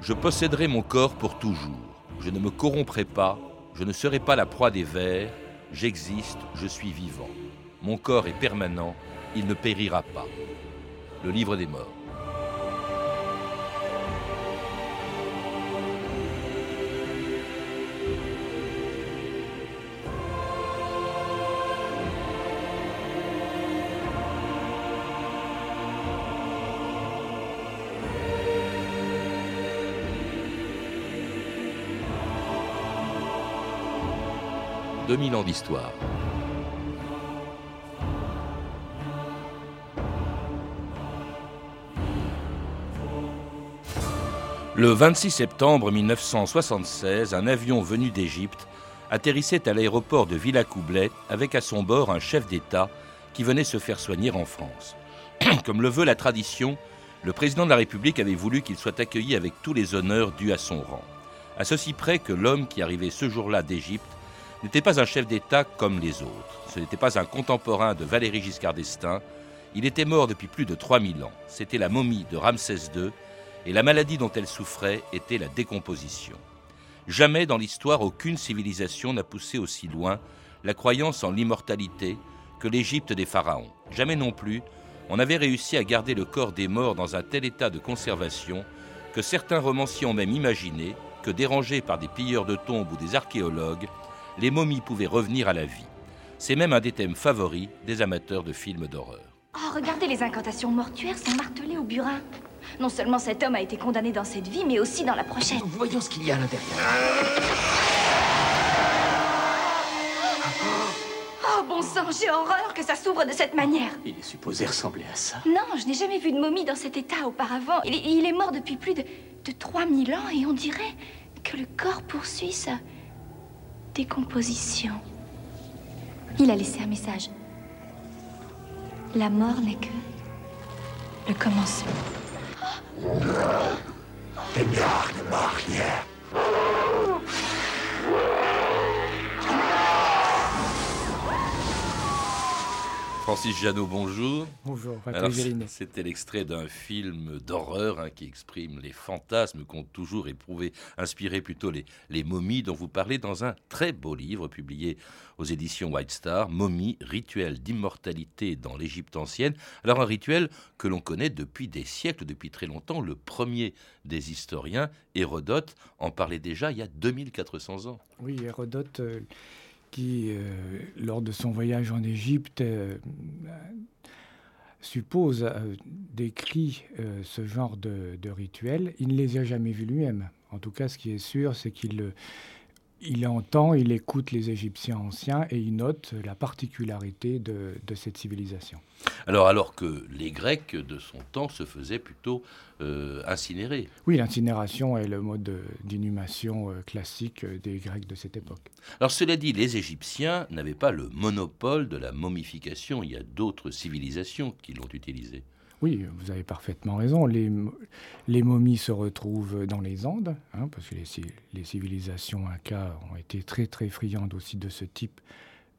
Je posséderai mon corps pour toujours. Je ne me corromprai pas. Je ne serai pas la proie des vers. J'existe, je suis vivant. Mon corps est permanent. Il ne périra pas. Le livre des morts. 2000 ans d'histoire. Le 26 septembre 1976, un avion venu d'Égypte atterrissait à l'aéroport de Villacoublay avec à son bord un chef d'État qui venait se faire soigner en France. Comme le veut la tradition, le président de la République avait voulu qu'il soit accueilli avec tous les honneurs dus à son rang. À ceci près que l'homme qui arrivait ce jour-là d'Égypte n'était pas un chef d'État comme les autres. Ce n'était pas un contemporain de Valéry Giscard d'Estaing. Il était mort depuis plus de 3000 ans. C'était la momie de Ramsès II et la maladie dont elle souffrait était la décomposition. Jamais dans l'histoire aucune civilisation n'a poussé aussi loin la croyance en l'immortalité que l'Égypte des pharaons. Jamais non plus on avait réussi à garder le corps des morts dans un tel état de conservation que certains romanciers ont même imaginé que dérangés par des pilleurs de tombes ou des archéologues, les momies pouvaient revenir à la vie. C'est même un des thèmes favoris des amateurs de films d'horreur. Oh, regardez, les incantations mortuaires sont martelées au burin. Non seulement cet homme a été condamné dans cette vie, mais aussi dans la prochaine. Voyons ce qu'il y a à l'intérieur. Oh, bon sang, j'ai horreur que ça s'ouvre de cette manière. Il est supposé ressembler à ça. Non, je n'ai jamais vu de momie dans cet état auparavant. Il est, il est mort depuis plus de, de 3000 ans et on dirait que le corps poursuit sa Il a laissé un message. La mort n'est que le commencement. Francis Janot, bonjour. Bonjour. C'était l'extrait d'un film d'horreur hein, qui exprime les fantasmes qu'ont toujours éprouvé, inspiré plutôt les, les momies dont vous parlez dans un très beau livre publié aux éditions White Star, Momie, rituel d'immortalité dans l'Égypte ancienne. Alors un rituel que l'on connaît depuis des siècles, depuis très longtemps. Le premier des historiens, Hérodote, en parlait déjà il y a 2400 ans. Oui, Hérodote, euh, qui, euh, lors de son voyage en Égypte, euh, suppose, euh, décrit ce genre de, de rituel. Il ne les a jamais vus lui-même. En tout cas, ce qui est sûr, c'est qu'il il entend, il écoute les Égyptiens anciens et il note la particularité de, de cette civilisation. Alors, alors que les Grecs de son temps se faisaient plutôt euh, incinérer. Oui, l'incinération est le mode de- d'inhumation euh, classique euh, des Grecs de cette époque. Alors cela dit, les Égyptiens n'avaient pas le monopole de la momification. Il y a d'autres civilisations qui l'ont utilisé. Oui, vous avez parfaitement raison. Les, mo- les momies se retrouvent dans les Andes, hein, parce que les, ci- les civilisations incas ont été très très friandes aussi de ce type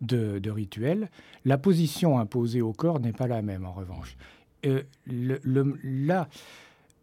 de, de rituel. La position imposée au corps n'est pas la même en revanche. Euh, le- le- la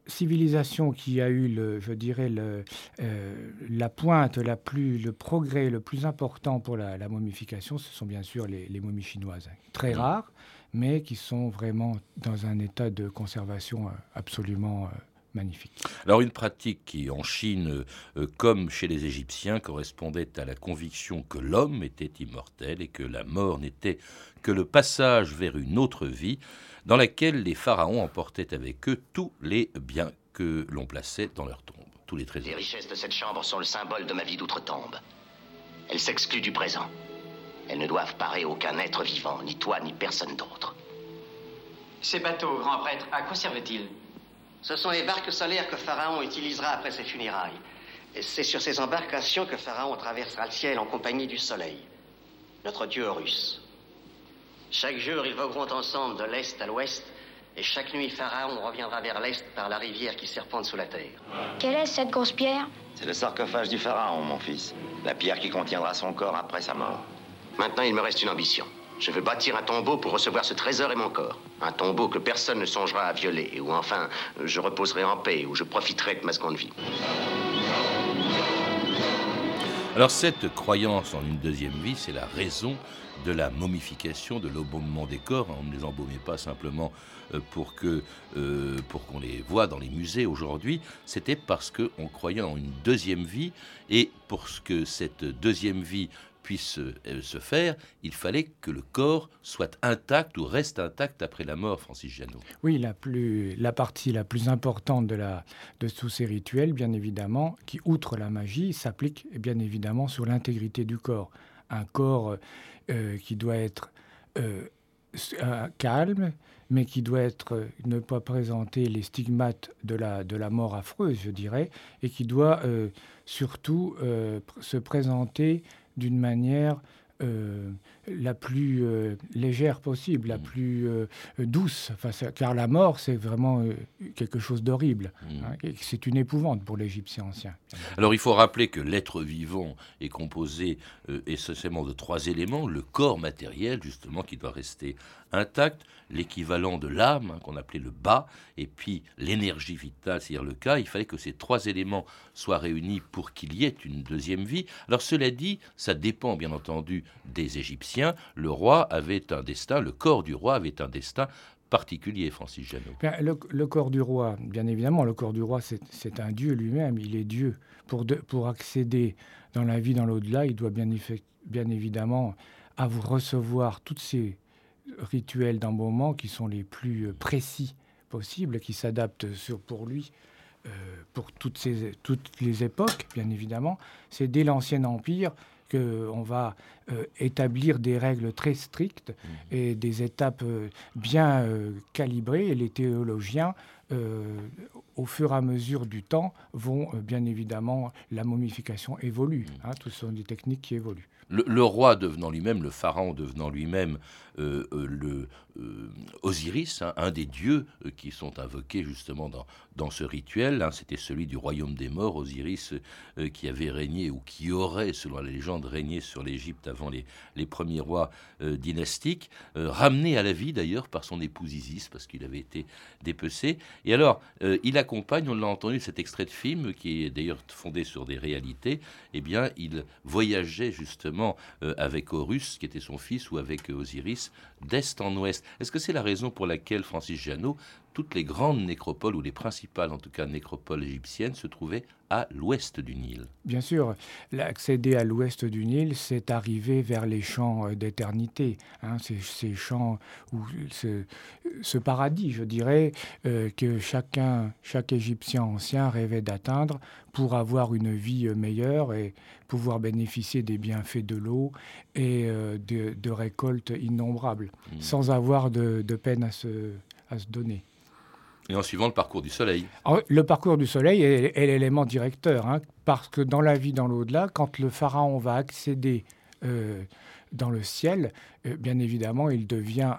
civilisation qui a eu, le, je dirais, le, euh, la pointe, la plus, le progrès le plus important pour la, la momification, ce sont bien sûr les, les momies chinoises, très rares, mais qui sont vraiment dans un état de conservation euh, absolument euh, magnifique. Alors une pratique qui, en Chine, euh, comme chez les Égyptiens, correspondait à la conviction que l'homme était immortel et que la mort n'était que le passage vers une autre vie, dans laquelle les pharaons emportaient avec eux tous les biens que l'on plaçait dans leur tombe, tous les Les trésors. richesses de cette chambre sont le symbole de ma vie d'outre-tombe. Elles s'excluent du présent. Elles ne doivent parer aucun être vivant, ni toi, ni personne d'autre. Ces bateaux, grand prêtre, à quoi servent-ils? Ce sont les barques solaires que Pharaon utilisera après ses funérailles. Et c'est sur ces embarcations que Pharaon traversera le ciel en compagnie du soleil, notre dieu Horus. Chaque jour, ils vogueront ensemble de l'est à l'ouest, et chaque nuit, Pharaon reviendra vers l'est par la rivière qui serpente sous la terre. Quelle est cette grosse pierre? C'est le sarcophage du pharaon, mon fils. La pierre qui contiendra son corps après sa mort. Maintenant, il me reste une ambition. Je veux bâtir un tombeau pour recevoir ce trésor et mon corps. Un tombeau que personne ne songera à violer, où enfin je reposerai en paix, où je profiterai de ma seconde vie. Alors cette croyance en une deuxième vie, c'est la raison de la momification, de l'embaumement des corps. On ne les embaumait pas simplement euh, pour que euh, pour qu'on les voit dans les musées aujourd'hui. C'était parce qu'on croyait en une deuxième vie et pour que cette deuxième vie puisse euh, se faire, il fallait que le corps soit intact ou reste intact après la mort, Francis Janot. Oui, la, plus, la partie la plus importante de, la, de tous ces rituels, bien évidemment, qui, outre la magie, s'applique bien évidemment sur l'intégrité du corps. Un corps euh, qui doit être euh, calme, mais qui doit être, ne pas présenter les stigmates de la, de la mort affreuse, je dirais, et qui doit surtout se présenter d'une manière euh, la plus euh, légère possible, la mm. plus euh, douce, car la mort, c'est vraiment quelque chose d'horrible. Mm. Hein, c'est une épouvante pour l'Égyptien ancien. Alors il faut rappeler que l'être vivant est composé essentiellement de trois éléments. Le corps matériel, justement, qui doit rester intact, l'équivalent de l'âme, hein, qu'on appelait le bas, et puis l'énergie vitale, c'est-à-dire le cas. Il fallait que ces trois éléments soient réunis pour qu'il y ait une deuxième vie. Alors cela dit, ça dépend bien entendu des Égyptiens. Le roi avait un destin, le corps du roi avait un destin particulier, Francis Janot. Le, corps du roi, bien évidemment, le corps du roi, c'est un dieu lui-même, il est dieu. Pour, accéder dans la vie, dans l'au-delà, il doit bien, évidemment recevoir toutes ces rituels d'embaumement qui sont les plus euh, précis possibles, qui s'adaptent pour lui euh, pour toutes les époques, bien évidemment. C'est dès l'Ancien Empire qu'on va euh, établir des règles très strictes mmh. et des étapes bien calibrées. Et les théologiens, au fur et à mesure du temps, vont bien évidemment, la momification évolue. Mmh. Hein, tout ce sont des techniques qui évoluent. Le, roi devenant lui-même, le pharaon devenant lui-même euh, euh, le euh, Osiris, hein, un des dieux qui sont invoqués justement dans, dans ce rituel. Hein, c'était celui du royaume des morts, Osiris, qui avait régné ou qui aurait, selon la légende, régné sur l'Égypte avant les, les, premiers rois dynastiques, ramené à la vie d'ailleurs par son épouse Isis, parce qu'il avait été dépecé. Et alors, il accompagne, on l'a entendu, cet extrait de film, qui est d'ailleurs fondé sur des réalités, eh bien, il voyageait justement euh, avec Horus, qui était son fils, ou avec Osiris, d'est en ouest. Est-ce que c'est la raison pour laquelle Francis Janot toutes les grandes nécropoles, ou les principales en tout cas nécropoles égyptiennes, se trouvaient à l'ouest du Nil. Bien sûr, accéder à l'ouest du Nil, c'est arriver vers les champs euh, d'éternité, hein, ces, champs, ou ce, paradis, je dirais, euh, que chacun, chaque Égyptien ancien rêvait d'atteindre pour avoir une vie euh, meilleure et pouvoir bénéficier des bienfaits de l'eau et de, récoltes innombrables, mmh. sans avoir de, peine à à se donner. Et en suivant le parcours du soleil. Ah le parcours du soleil est, l'élément directeur, hein, parce que dans la vie, dans l'au-delà, quand le pharaon va accéder euh, dans le ciel, euh, bien évidemment, il devient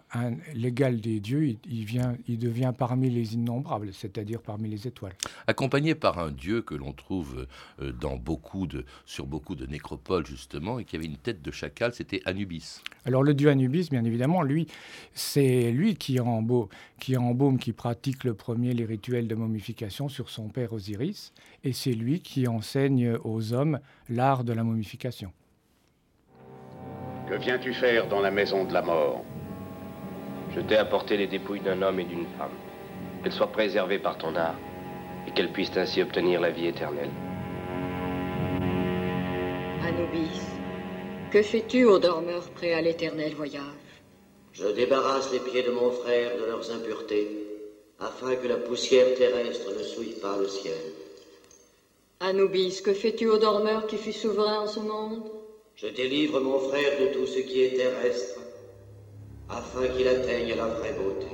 l'égal des dieux, il, vient, il devient parmi les innombrables, c'est-à-dire parmi les étoiles. Accompagné par un dieu que l'on trouve euh, dans beaucoup de, sur beaucoup de nécropoles, justement, et qui avait une tête de chacal, c'était Anubis. Alors le dieu Anubis, bien évidemment, lui, c'est lui qui embaume, qui embaume, qui pratique le premier les rituels de momification sur son père Osiris, et c'est lui qui enseigne aux hommes l'art de la momification. Que viens-tu faire dans la maison de la mort Je t'ai apporté les dépouilles d'un homme et d'une femme. Qu'elles soient préservées par ton art et qu'elles puissent ainsi obtenir la vie éternelle. Anubis, que fais-tu aux dormeurs prêts à l'éternel voyage Je débarrasse les pieds de mon frère de leurs impuretés, afin que la poussière terrestre ne souille pas le ciel. Anubis, que fais-tu aux dormeurs qui fut souverain en ce monde je délivre mon frère de tout ce qui est terrestre, afin qu'il atteigne la vraie beauté.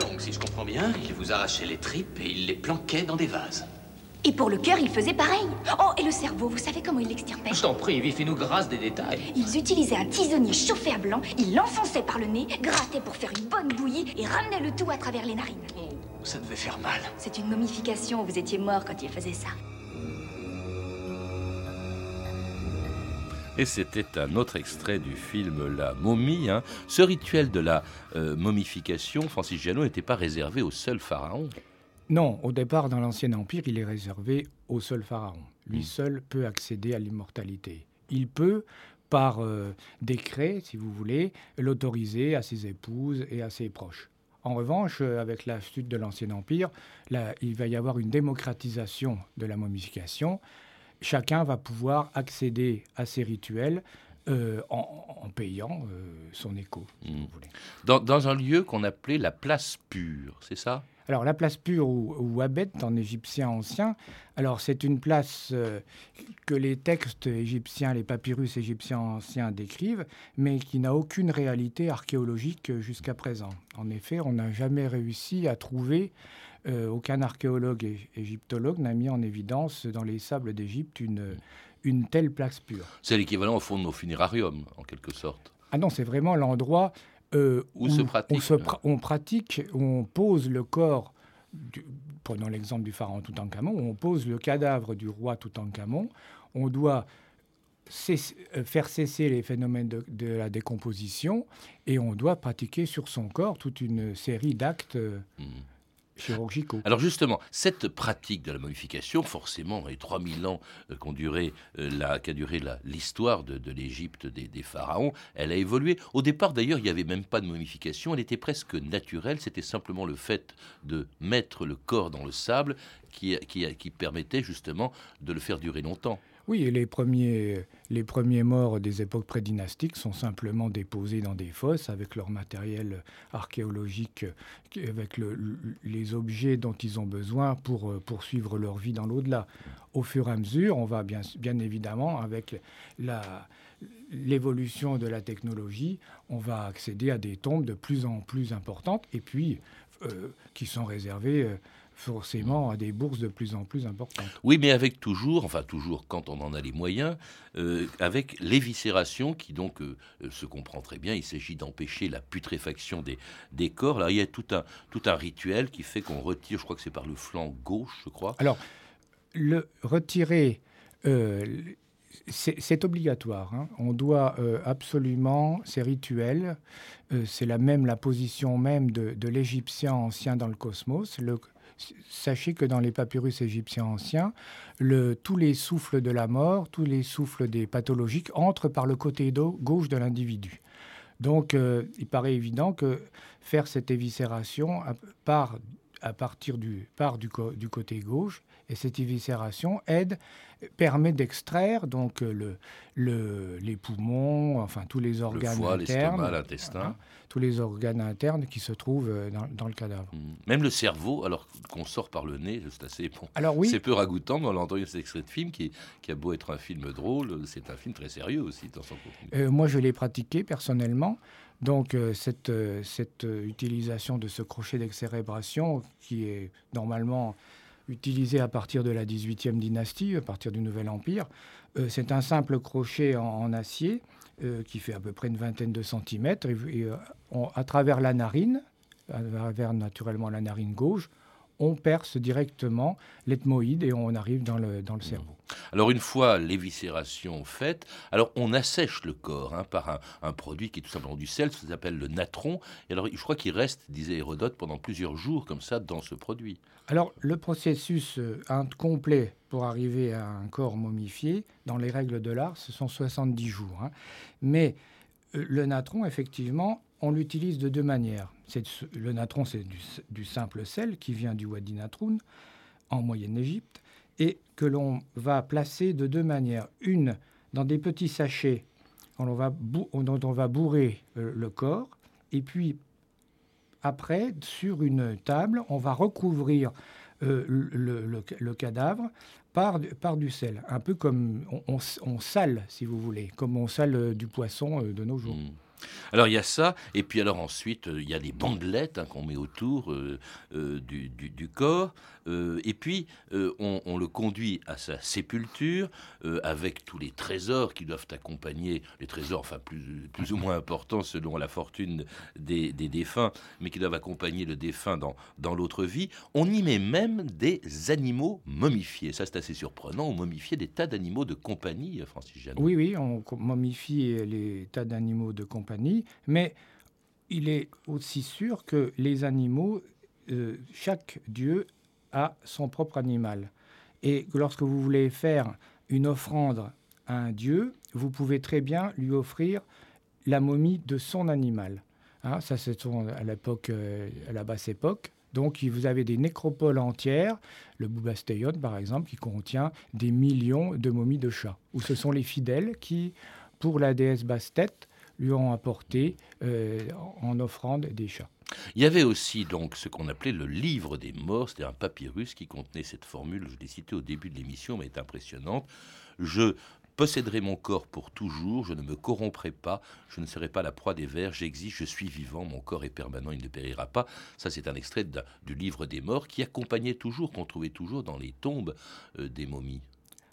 Donc, si je comprends bien, il vous arrachait les tripes et il les planquait dans des vases. Et pour le cœur, il faisait pareil. Oh, et le cerveau, vous savez comment il l'extirpait Je t'en prie, fais-nous grâce des détails. Ils utilisaient un tisonnier chauffé à blanc, ils l'enfonçaient par le nez, grattaient pour faire une bonne bouillie et ramenaient le tout à travers les narines. Oh, ça devait faire mal. C'est une momification, vous étiez mort quand il faisait ça. Et c'était un autre extrait du film La momie. Hein. Ce rituel de la euh, momification, Francis Janot, n'était pas réservé au seul pharaon. Non, au départ, dans l'Ancien Empire, il est réservé au seul pharaon. Lui hmm. seul peut accéder à l'immortalité. Il peut, par euh, décret, si vous voulez, l'autoriser à ses épouses et à ses proches. En revanche, euh, avec la chute de l'Ancien Empire, là, il va y avoir une démocratisation de la momification chacun va pouvoir accéder à ces rituels euh, en, payant euh, son écho, si vous hmm. voulez. Dans, un lieu qu'on appelait la place pure, c'est ça? Alors la place pure ou, ou Abed en égyptien ancien, alors c'est une place euh, que les textes égyptiens, les papyrus égyptiens anciens décrivent, mais qui n'a aucune réalité archéologique jusqu'à présent. En effet, on n'a jamais réussi à trouver euh, aucun archéologue et égyptologue n'a mis en évidence dans les sables d'Égypte une, une telle place pure. C'est l'équivalent au fond de nos funérariums, en quelque sorte. Ah non, c'est vraiment l'endroit euh, où, se pratique. on pratique, où on pose le corps, prenons l'exemple du pharaon Toutankhamon, où on pose le cadavre du roi Toutankhamon. On doit euh, faire cesser les phénomènes de, la décomposition et on doit pratiquer sur son corps toute une série d'actes. Mmh chirurgicaux. Alors justement, cette pratique de la momification, forcément, les 3000 ans euh, qu'a duré, euh, l'histoire de, l'Égypte des, pharaons, elle a évolué. Au départ, d'ailleurs, il n'y avait même pas de momification, elle était presque naturelle, c'était simplement le fait de mettre le corps dans le sable qui permettait justement de le faire durer longtemps. Oui, les premiers, les premiers morts des époques prédynastiques sont simplement déposés dans des fosses avec leur matériel archéologique, avec les objets dont ils ont besoin pour euh, poursuivre leur vie dans l'au-delà. Au fur et à mesure, on va bien, bien évidemment, avec l'évolution de la technologie, on va accéder à des tombes de plus en plus importantes et puis euh, qui sont réservées. Euh, forcément à des bourses de plus en plus importantes. Oui, mais avec toujours, enfin toujours quand on en a les moyens, euh, avec l'éviscération qui donc euh, euh, se comprend très bien, il s'agit d'empêcher la putréfaction des, des corps. Là, il y a tout un, tout un rituel qui fait qu'on retire, je crois que c'est par le flanc gauche, je crois. Alors, le retirer, c'est obligatoire. Hein. On doit absolument ces rituels. c'est la même la position même de, de l'Égyptien ancien dans le cosmos. Le, Sachez que dans les papyrus égyptiens anciens, tous les souffles de la mort, tous les souffles des pathologiques entrent par le côté gauche de l'individu. Donc, euh, il paraît évident que faire cette éviscération part à partir du, part du, du côté gauche, et cette éviscération aide, permet d'extraire donc le, le, les poumons, enfin tous les organes le foie, internes, l'intestin, tous les organes internes qui se trouvent euh, dans, le cadavre. Mmh. Même le cerveau, alors qu'on sort par le nez, c'est assez bon. Alors oui, c'est peu ragoûtant, mais on a entendu cet extrait de film qui, qui, a beau être un film drôle, c'est un film très sérieux aussi dans son contenu. Euh, moi, je l'ai pratiqué personnellement. Donc euh, cette, euh, cette euh, utilisation de ce crochet d'excérébration, qui est normalement utilisé à partir de la 18e dynastie, à partir du Nouvel Empire, c'est un simple crochet en, acier qui fait à peu près une vingtaine de centimètres, à travers la narine, à travers naturellement la narine gauche, on perce directement l'ethmoïde et on arrive dans le, dans le cerveau. Alors une fois l'éviscération faite, alors on assèche le corps hein, par un, produit qui est tout simplement du sel, ça s'appelle le natron. Et alors je crois qu'il reste, disait Hérodote, pendant plusieurs jours comme ça dans ce produit. Alors le processus euh, complet pour arriver à un corps momifié, dans les règles de l'art, ce sont 70 jours. Hein. Mais euh, le natron, effectivement, on l'utilise de deux manières. Le natron, c'est du, simple sel qui vient du Wadi Natroun, en Moyenne-Égypte, et que l'on va placer de deux manières. Une, dans des petits sachets dont on va bourrer euh, le corps, et puis après, sur une table, on va recouvrir euh, le, cadavre par, du sel, un peu comme on, sale, si vous voulez, comme on sale du poisson euh, de nos jours. Mmh. Alors il y a ça, et puis alors ensuite il y a des bandelettes hein, qu'on met autour du, du, corps. Euh, et puis, euh, on, le conduit à sa sépulture euh, avec tous les trésors qui doivent accompagner, les trésors, enfin plus, ou moins importants selon la fortune des, défunts, mais qui doivent accompagner le défunt dans, dans l'autre vie. On y met même des animaux momifiés. Ça, c'est assez surprenant. On momifie des tas d'animaux de compagnie, Francis Jeanne. Oui, oui, on momifie les tas d'animaux de compagnie, mais il est aussi sûr que les animaux, chaque dieu à son propre animal. Et lorsque vous voulez faire une offrande à un dieu, vous pouvez très bien lui offrir la momie de son animal. Hein, ça, c'est à l'époque, euh, à la basse époque. Donc, vous avez des nécropoles entières, le Boubasteyon par exemple, qui contient des millions de momies de chats, où ce sont les fidèles qui, pour la déesse basse-tête, lui ont apporté euh, en offrande des chats. Il y avait aussi donc ce qu'on appelait le livre des morts, c'était un papyrus qui contenait cette formule, je l'ai citée au début de l'émission, mais est impressionnante. Je posséderai mon corps pour toujours, je ne me corromprai pas, je ne serai pas la proie des vers, j'existe, je suis vivant, mon corps est permanent, il ne périra pas. Ça, c'est un extrait du livre des morts qui accompagnait toujours, qu'on trouvait toujours dans les tombes euh, des momies.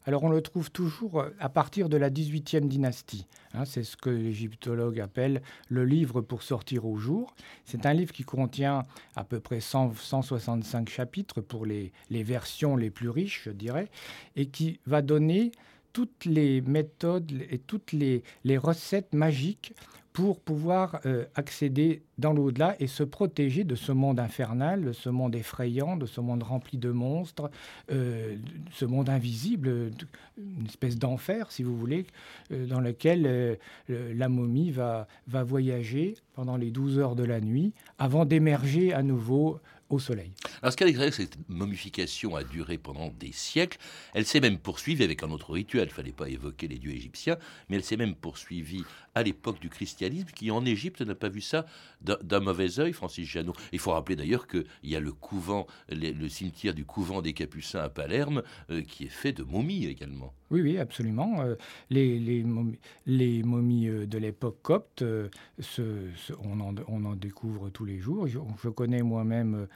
Alors on le trouve toujours euh, à partir de la 18e dynastie. Hein. c'est ce que l'égyptologue appelle le livre pour sortir au jour. C'est un livre qui contient à peu près 165 chapitres pour les, versions les plus riches, je dirais, et qui va donner toutes les méthodes et toutes les recettes magiques pour pouvoir euh, accéder dans l'au-delà et se protéger de ce monde infernal, de ce monde effrayant, de ce monde rempli de monstres, euh, ce monde invisible, une espèce d'enfer, si vous voulez, euh, dans lequel la momie va, va voyager pendant les 12 heures de la nuit avant d'émerger à nouveau au soleil. Alors ce qui est cette momification a duré pendant des siècles. Elle s'est même poursuivie avec un autre rituel. Il ne fallait pas évoquer les dieux égyptiens, mais elle s'est même poursuivie à l'époque du christianisme, qui en Égypte n'a pas vu ça d'un mauvais œil, Francis Janot. Il faut rappeler d'ailleurs qu'il y a le couvent, le cimetière du couvent des Capucins à Palerme, euh, qui est fait de momies également. Oui, oui, absolument. Euh, les, les, momies, les, momies, euh, de l'époque copte, on, en, on, en, découvre tous les jours. Je, connais moi-même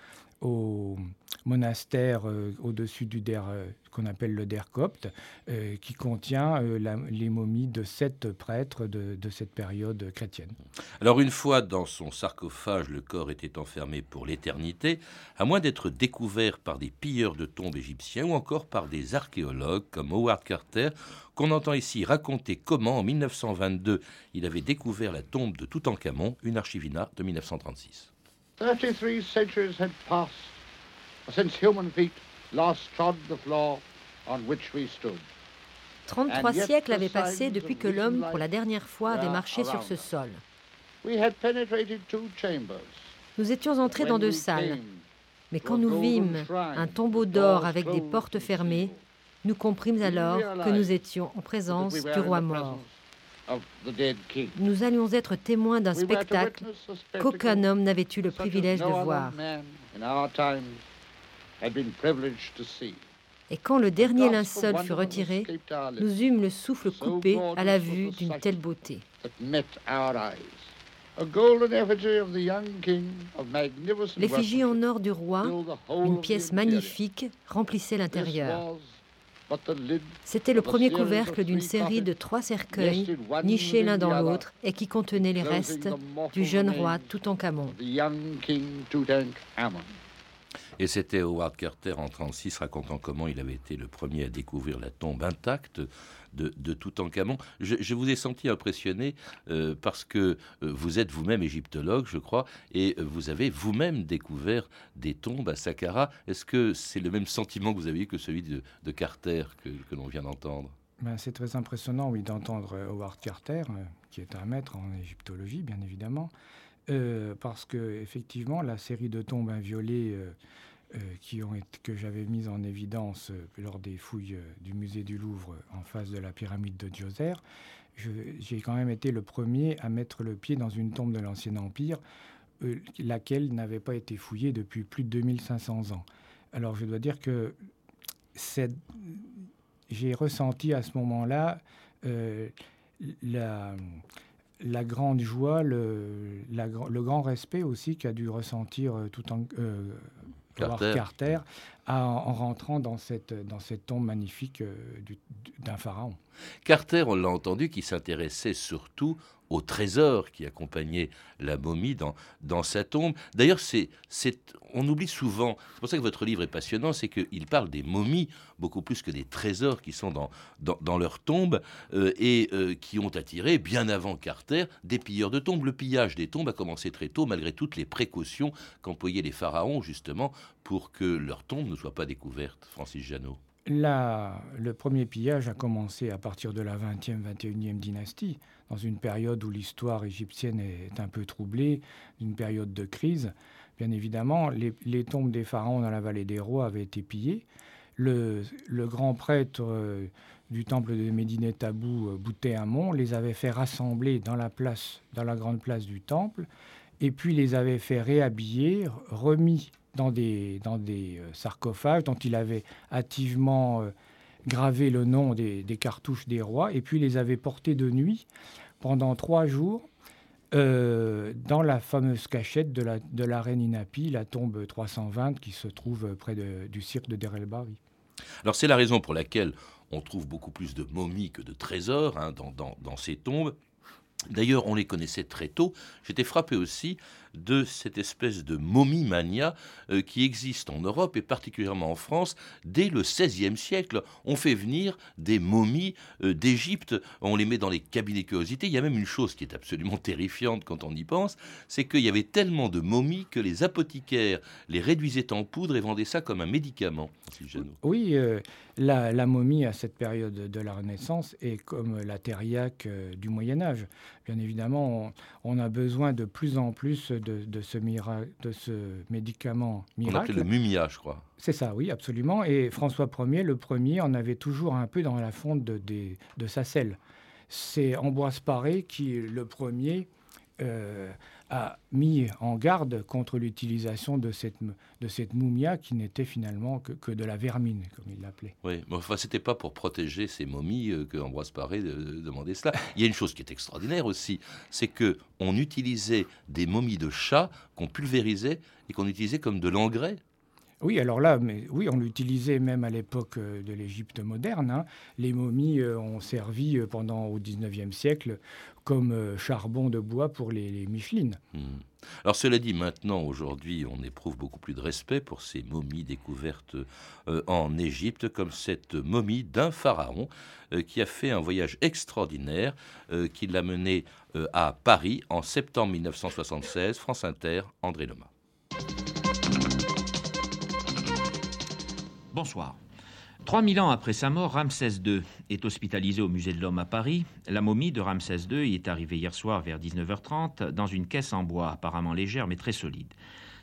au monastère au-dessus du Der, qu'on appelle le Der copte, qui contient les momies de sept prêtres de, de cette période chrétienne. Alors une fois dans son sarcophage, le corps était enfermé pour l'éternité, à moins d'être découvert par des pilleurs de tombes égyptiens ou encore par des archéologues comme Howard Carter, qu'on entend ici raconter comment, en 1922, il avait découvert la tombe de Toutankhamon, une archivina de 1936. 33 centuries had passed since human feet last trod the floor on which we stood. 33 siècles avaient passé depuis que l'homme, pour la dernière fois, avait marché sur ce sol. Nous étions entrés dans deux salles, mais quand nous vîmes un tombeau d'or avec des portes fermées, nous comprîmes alors que nous étions en présence du roi mort. Nous allions être témoins d'un spectacle qu'aucun homme n'avait eu le privilège de voir. Et quand le dernier linceul fut retiré, nous eûmes le souffle coupé à la vue d'une telle beauté. L'effigie en or du roi, une pièce magnifique, remplissait l'intérieur. C'était le premier couvercle d'une série de trois cercueils nichés l'un dans l'autre et qui contenaient les restes du jeune roi Toutankhamon. Et c'était Howard Carter en 1936 racontant comment il avait été le premier à découvrir la tombe intacte de, de Toutankhamon. Je, vous ai senti impressionné euh, parce que euh, vous êtes vous-même égyptologue, je crois, et vous avez vous-même découvert des tombes à Saqqara. Est-ce que c'est le même sentiment que vous avez eu que celui de, Carter que, l'on vient d'entendre? Ben, c'est très impressionnant, oui, d'entendre Howard Carter, euh, qui est un maître en égyptologie, bien évidemment, parce que effectivement, la série de tombes inviolées euh, été, que j'avais mis en évidence euh, lors des fouilles euh, du musée du Louvre en face de la pyramide de Djoser, j'ai quand même été le premier à mettre le pied dans une tombe de l'Ancien Empire, laquelle n'avait pas été fouillée depuis plus de 2500 ans. Alors je dois dire que j'ai ressenti à ce moment-là la la grande joie, le, le grand respect aussi qu'a dû ressentir tout en, Carter, en, rentrant dans cette, tombe magnifique d'un pharaon. Carter, on l'a entendu, qui s'intéressait surtout au trésor qui accompagnait la momie dans, sa tombe. D'ailleurs, on oublie souvent, c'est pour ça que votre livre est passionnant, c'est qu'il parle des momies beaucoup plus que des trésors qui sont dans, dans, leur tombe euh, et euh, qui ont attiré, bien avant Carter, des pilleurs de tombes. Le pillage des tombes a commencé très tôt, malgré toutes les précautions qu'employaient les pharaons, justement, pour que leurs tombes ne soient pas découvertes. Francis Janot. le premier pillage a commencé à partir de la 20e, 21e dynastie dans une période où l'histoire égyptienne est un peu troublée, une période de crise. Bien évidemment, les, tombes des pharaons dans la vallée des rois avaient été pillées. Le, grand prêtre euh, du temple de Médine Tabou, euh, Boutéamon, les avait fait rassembler dans la place, dans la grande place du temple, et puis les avait fait réhabiller, remis dans des, dans des euh, sarcophages dont il avait hâtivement gravé le nom des, cartouches des rois et puis les avait portés de nuit pendant trois jours euh, dans la fameuse cachette de la, de la reine Inapi, la tombe 320 qui se trouve près du cirque de Der el Alors c'est la raison pour laquelle on trouve beaucoup plus de momies que de trésors hein, dans, dans, dans, ces tombes. D'ailleurs, on les connaissait très tôt. J'étais frappé aussi de cette espèce de momie mania euh, qui existe en Europe et particulièrement en France dès le XVIe siècle. On fait venir des momies euh, d'Égypte, on les met dans les cabinets curiosités. Il y a même une chose qui est absolument terrifiante quand on y pense, c'est qu'il y avait tellement de momies que les apothicaires les réduisaient en poudre et vendaient ça comme un médicament. Oui, euh, la, momie à cette période de la Renaissance est comme la thériaque du Moyen Âge. Bien évidemment, on, a besoin de plus en plus de, ce, de ce médicament miracle. On appelait le mumia, je crois. C'est ça, oui, absolument. Et François Ier, le premier, en avait toujours un peu dans la fonte de, de sa selle. C'est Ambroise Paré qui, le premier, euh, a mis en garde contre l'utilisation de cette, de cette moumia qui n'était finalement que, que, de la vermine, comme il l'appelait. Oui, mais enfin, c'était pas pour protéger ces momies euh, que Ambroise Paré demandait cela. Il y a une chose qui est extraordinaire aussi, c'est que on utilisait des momies de chats qu'on pulvérisait et qu'on utilisait comme de l'engrais oui, alors là, mais oui, on l'utilisait même à l'époque euh, de l'Égypte moderne. Hein. Les momies euh, ont servi pendant au XIXe siècle comme euh, charbon de bois pour les, Michelines. Hmm. Alors cela dit, maintenant, aujourd'hui, on éprouve beaucoup plus de respect pour ces momies découvertes euh, en Égypte, comme cette momie d'un pharaon euh, qui a fait un voyage extraordinaire, qui l'a mené à Paris en septembre 1976. France Inter, André Loma. Bonsoir. 3000 ans après sa mort, Ramsès II est hospitalisé au Musée de l'Homme à Paris. La momie de Ramsès II y est arrivée hier soir vers 19h30 dans une caisse en bois apparemment légère mais très solide.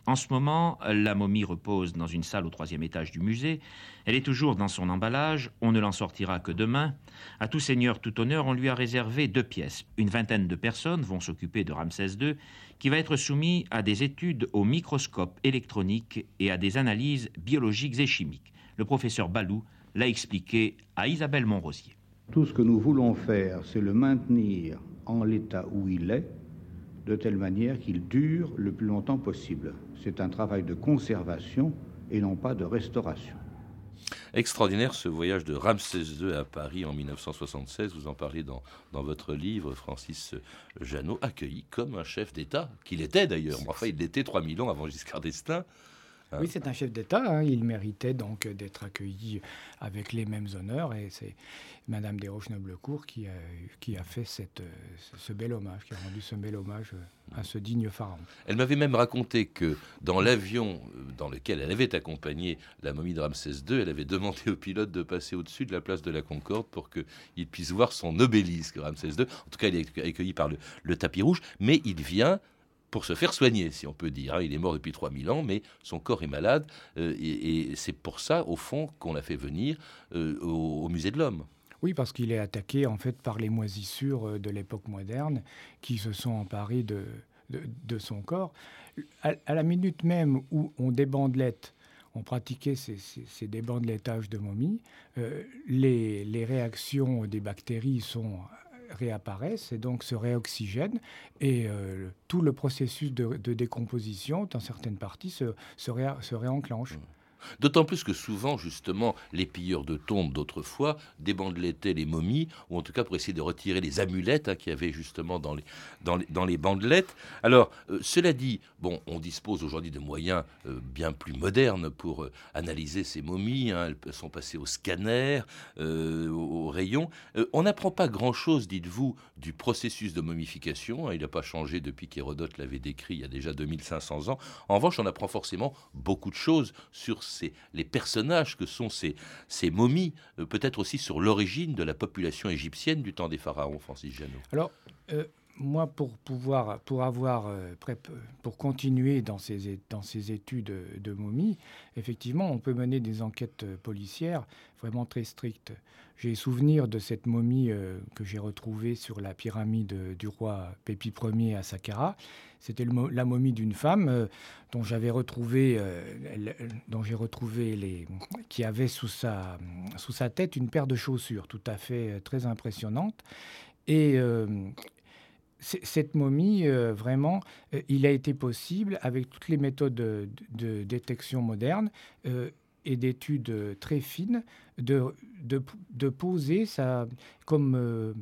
En ce moment, la momie repose dans une salle au troisième étage du musée. Elle est toujours dans son emballage. On ne l'en sortira que demain. À tout seigneur, tout honneur, on lui a réservé deux pièces. Une vingtaine de personnes vont s'occuper de Ramsès II, qui va être soumis à des études au microscope électronique et à des analyses biologiques et chimiques. Le professeur Balou l'a expliqué à Isabelle Montrosier. Tout ce que nous voulons faire, c'est le maintenir en l'état où il est, de telle manière qu'il dure le plus longtemps possible. C'est un travail de conservation et non pas de restauration. Extraordinaire ce voyage de Ramsès II à Paris en 1976. Vous en parlez dans, dans votre livre, Francis Janot, accueilli comme un chef d'État, qu'il était d'ailleurs. Enfin, il l'était 3000 ans avant Giscard d'Estaing. Euh, oui, c'est un chef d'État. Hein. Il méritait donc d'être accueilli avec les mêmes honneurs. Et c'est Madame Desroches-Noblecourt qui a, qui a fait cette, ce bel hommage, qui a rendu ce bel hommage à ce digne pharaon. Elle m'avait même raconté que dans l'avion dans lequel elle avait accompagné la momie de Ramsès II, elle avait demandé au pilote de passer au-dessus de la place de la Concorde pour qu'il puisse voir son obélisque, Ramsès II. En tout cas, il est accueilli par le, le tapis rouge, mais il vient pour se faire soigner, si on peut dire. Hein. Il est mort depuis 3000 ans, mais son corps est malade, euh, et, c'est pour ça, au fond, qu'on l'a fait venir euh, au, musée de l'homme. Oui, parce qu'il est attaqué en fait par les moisissures euh, de l'époque moderne qui se sont emparées de, de, son corps. À, la minute même où on débandelette, on pratiquait ces, ces, débandelettages de momies, les, les réactions des bactéries sont réapparaissent et donc se réoxygènent et tout le processus de, décomposition dans certaines parties se, se, réenclenche. D'autant plus que souvent, justement, les pilleurs de tombes d'autrefois débandelettaient les momies, ou en tout cas pour essayer de retirer les amulettes hein, qu'il y avait justement dans les, dans les, dans les bandelettes. Alors, euh, cela dit, bon, on dispose aujourd'hui de moyens euh, bien plus modernes pour euh, analyser ces momies. Hein. elles sont passées au scanner, au, rayon. on n'apprend pas grand-chose, dites-vous, du processus de momification. Hein. il n'a pas changé depuis qu'Hérodote l'avait décrit il y a déjà 2500 ans. En revanche, on apprend forcément beaucoup de choses sur les personnages que sont ces, ces momies, euh, peut-être aussi sur l'origine de la population égyptienne du temps des pharaons, Francis Janot. Alors, euh, moi, pour pouvoir, pour avoir, euh, pour continuer dans ces, dans ces études de momies, effectivement, on peut mener des enquêtes policières vraiment très strictes. J'ai souvenir de cette momie euh, que j'ai retrouvée sur la pyramide du roi Pépi Ier à Saqqara. C'était la momie d'une femme euh, dont j'avais retrouvé, dont j'ai retrouvé les, qui avait sous sa, sous sa tête une paire de chaussures tout à fait très impressionnante. Et cette momie, euh, vraiment, euh, il a été possible, avec toutes les méthodes de, détection modernes euh, et d'études très fines, de, de, poser sa, comme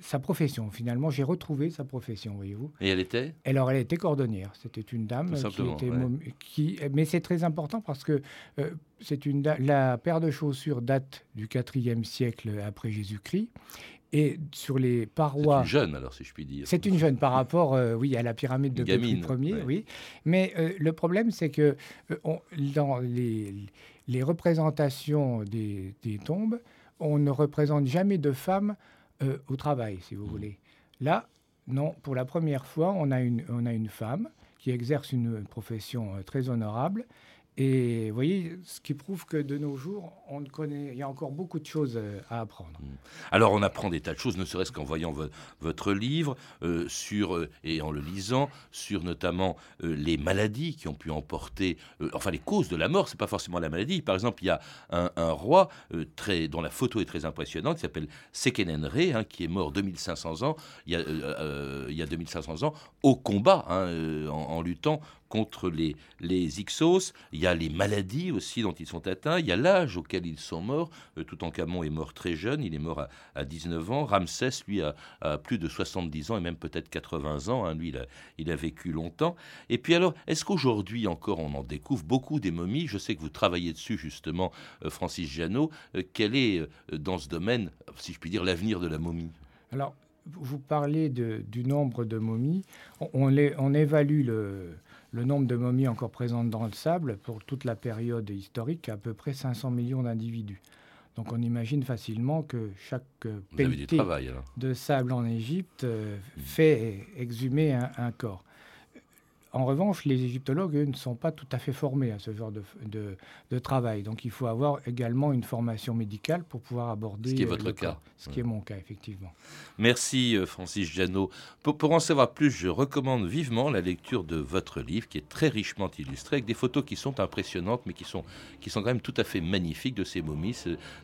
sa profession. Finalement, j'ai retrouvé sa profession, voyez-vous. Et elle était? Alors, elle était cordonnière. C'était une dame qui était... Qui, mais c'est très important parce que c'est une la paire de chaussures date du IVe siècle après Jésus-Christ. Et sur les parois. C'est une jeune, alors, si je puis dire. C'est une jeune par rapport, euh, oui, à la pyramide de Pétri Ier, oui. Mais euh, le problème, c'est que euh, dans les, les représentations des, des, tombes, on ne représente jamais de femmes au travail, si vous mmh. voulez. Là, non, pour la première fois, on a une, on a une femme qui exerce une profession très honorable et vous voyez, ce qui prouve que de nos jours, on connaît, il y a encore beaucoup de choses euh, à apprendre. Mm. Alors on apprend des tas de choses, ne serait-ce qu'en voyant votre livre, euh, sur, euh, et en le lisant, sur notamment les maladies qui ont pu emporter, enfin les causes de la mort, c'est pas forcément la maladie. Par exemple, il y a un, roi très, dont la photo est très impressionnante, qui s'appelle Sekenenre, hein, qui est mort 2500 ans, il y a, il y a 2500 ans, au combat, hein, en, luttant contre les, les Ixos. Il y a les maladies aussi dont ils sont atteints. Il y a l'âge auquel ils sont morts. Euh, Toutankhamon est mort très jeune. Il est mort à, 19 ans. Ramsès, lui, a, plus de 70 ans et même peut-être 80 ans. Hein. Lui, il a, vécu longtemps. Et puis alors, est-ce qu'aujourd'hui encore on en découvre beaucoup des momies? Je sais que vous travaillez dessus justement, euh, Francis Janot. Euh, quel est dans ce domaine, si je puis dire, l'avenir de la momie? Alors, vous parlez du nombre de momies. On évalue le, le nombre de momies encore présentes dans le sable pour toute la période historique, à peu près 500 millions d'individus. Donc on imagine facilement que chaque pelleté de sable en Égypte euh, fait exhumer un corps. En revanche, les égyptologues, eux, ne sont pas tout à fait formés à ce genre de, travail. Donc il faut avoir également une formation médicale pour pouvoir aborder... Ce qui est votre cas. Ce qui est mon cas, effectivement. Merci, euh, Francis Janot. Pour, en savoir plus, je recommande vivement la lecture de votre livre, qui est très richement illustré, avec des photos qui sont impressionnantes, mais qui sont, qui sont quand même tout à fait magnifiques de ces momies.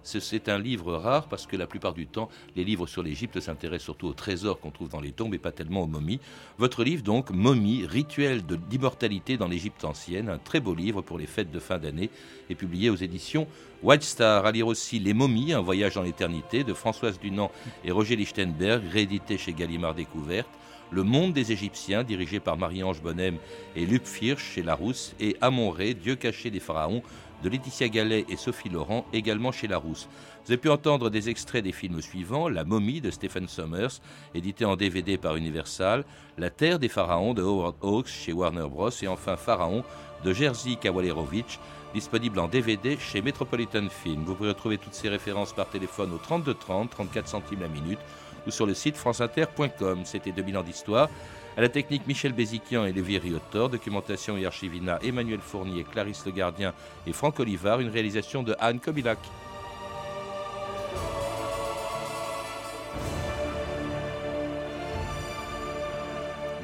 C'est un livre rare, parce que la plupart du temps, les livres sur l'Égypte s'intéressent surtout aux trésors qu'on trouve dans les tombes, et pas tellement aux momies. Votre livre, donc, Momies, rituel d'immortalité dans l'Égypte ancienne, un très beau livre pour les fêtes de fin d'année, est publié aux éditions White Star. À lire aussi Les Momies, un voyage dans l'éternité de Françoise Dunant et Roger Lichtenberg, réédité chez Gallimard Découverte. Le monde des Égyptiens, dirigé par Marie-Ange Bonnem et Luc Firsch chez Larousse, et Amon-Ré, Dieu caché des pharaons, de Laetitia Gallet et Sophie Laurent, également chez Larousse. Vous avez pu entendre des extraits des films suivants La momie de Stephen Sommers, édité en DVD par Universal, La terre des pharaons de Howard Hawks chez Warner Bros. et enfin Pharaon de Jerzy Kawalerovich, disponible en DVD chez Metropolitan Film. Vous pouvez retrouver toutes ces références par téléphone au 32 30, 34 centimes la minute ou sur le site franceinter.com. C'était 2000 ans d'histoire. À la technique, Michel Béziquian et Lévi Riotor. Documentation et archivina, Emmanuel Fournier, Clarisse Le Gardien et Franck Olivard. Une réalisation de Anne Kobilac.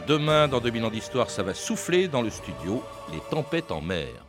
Demain, dans 2000 ans d'histoire, ça va souffler dans le studio, les tempêtes en mer.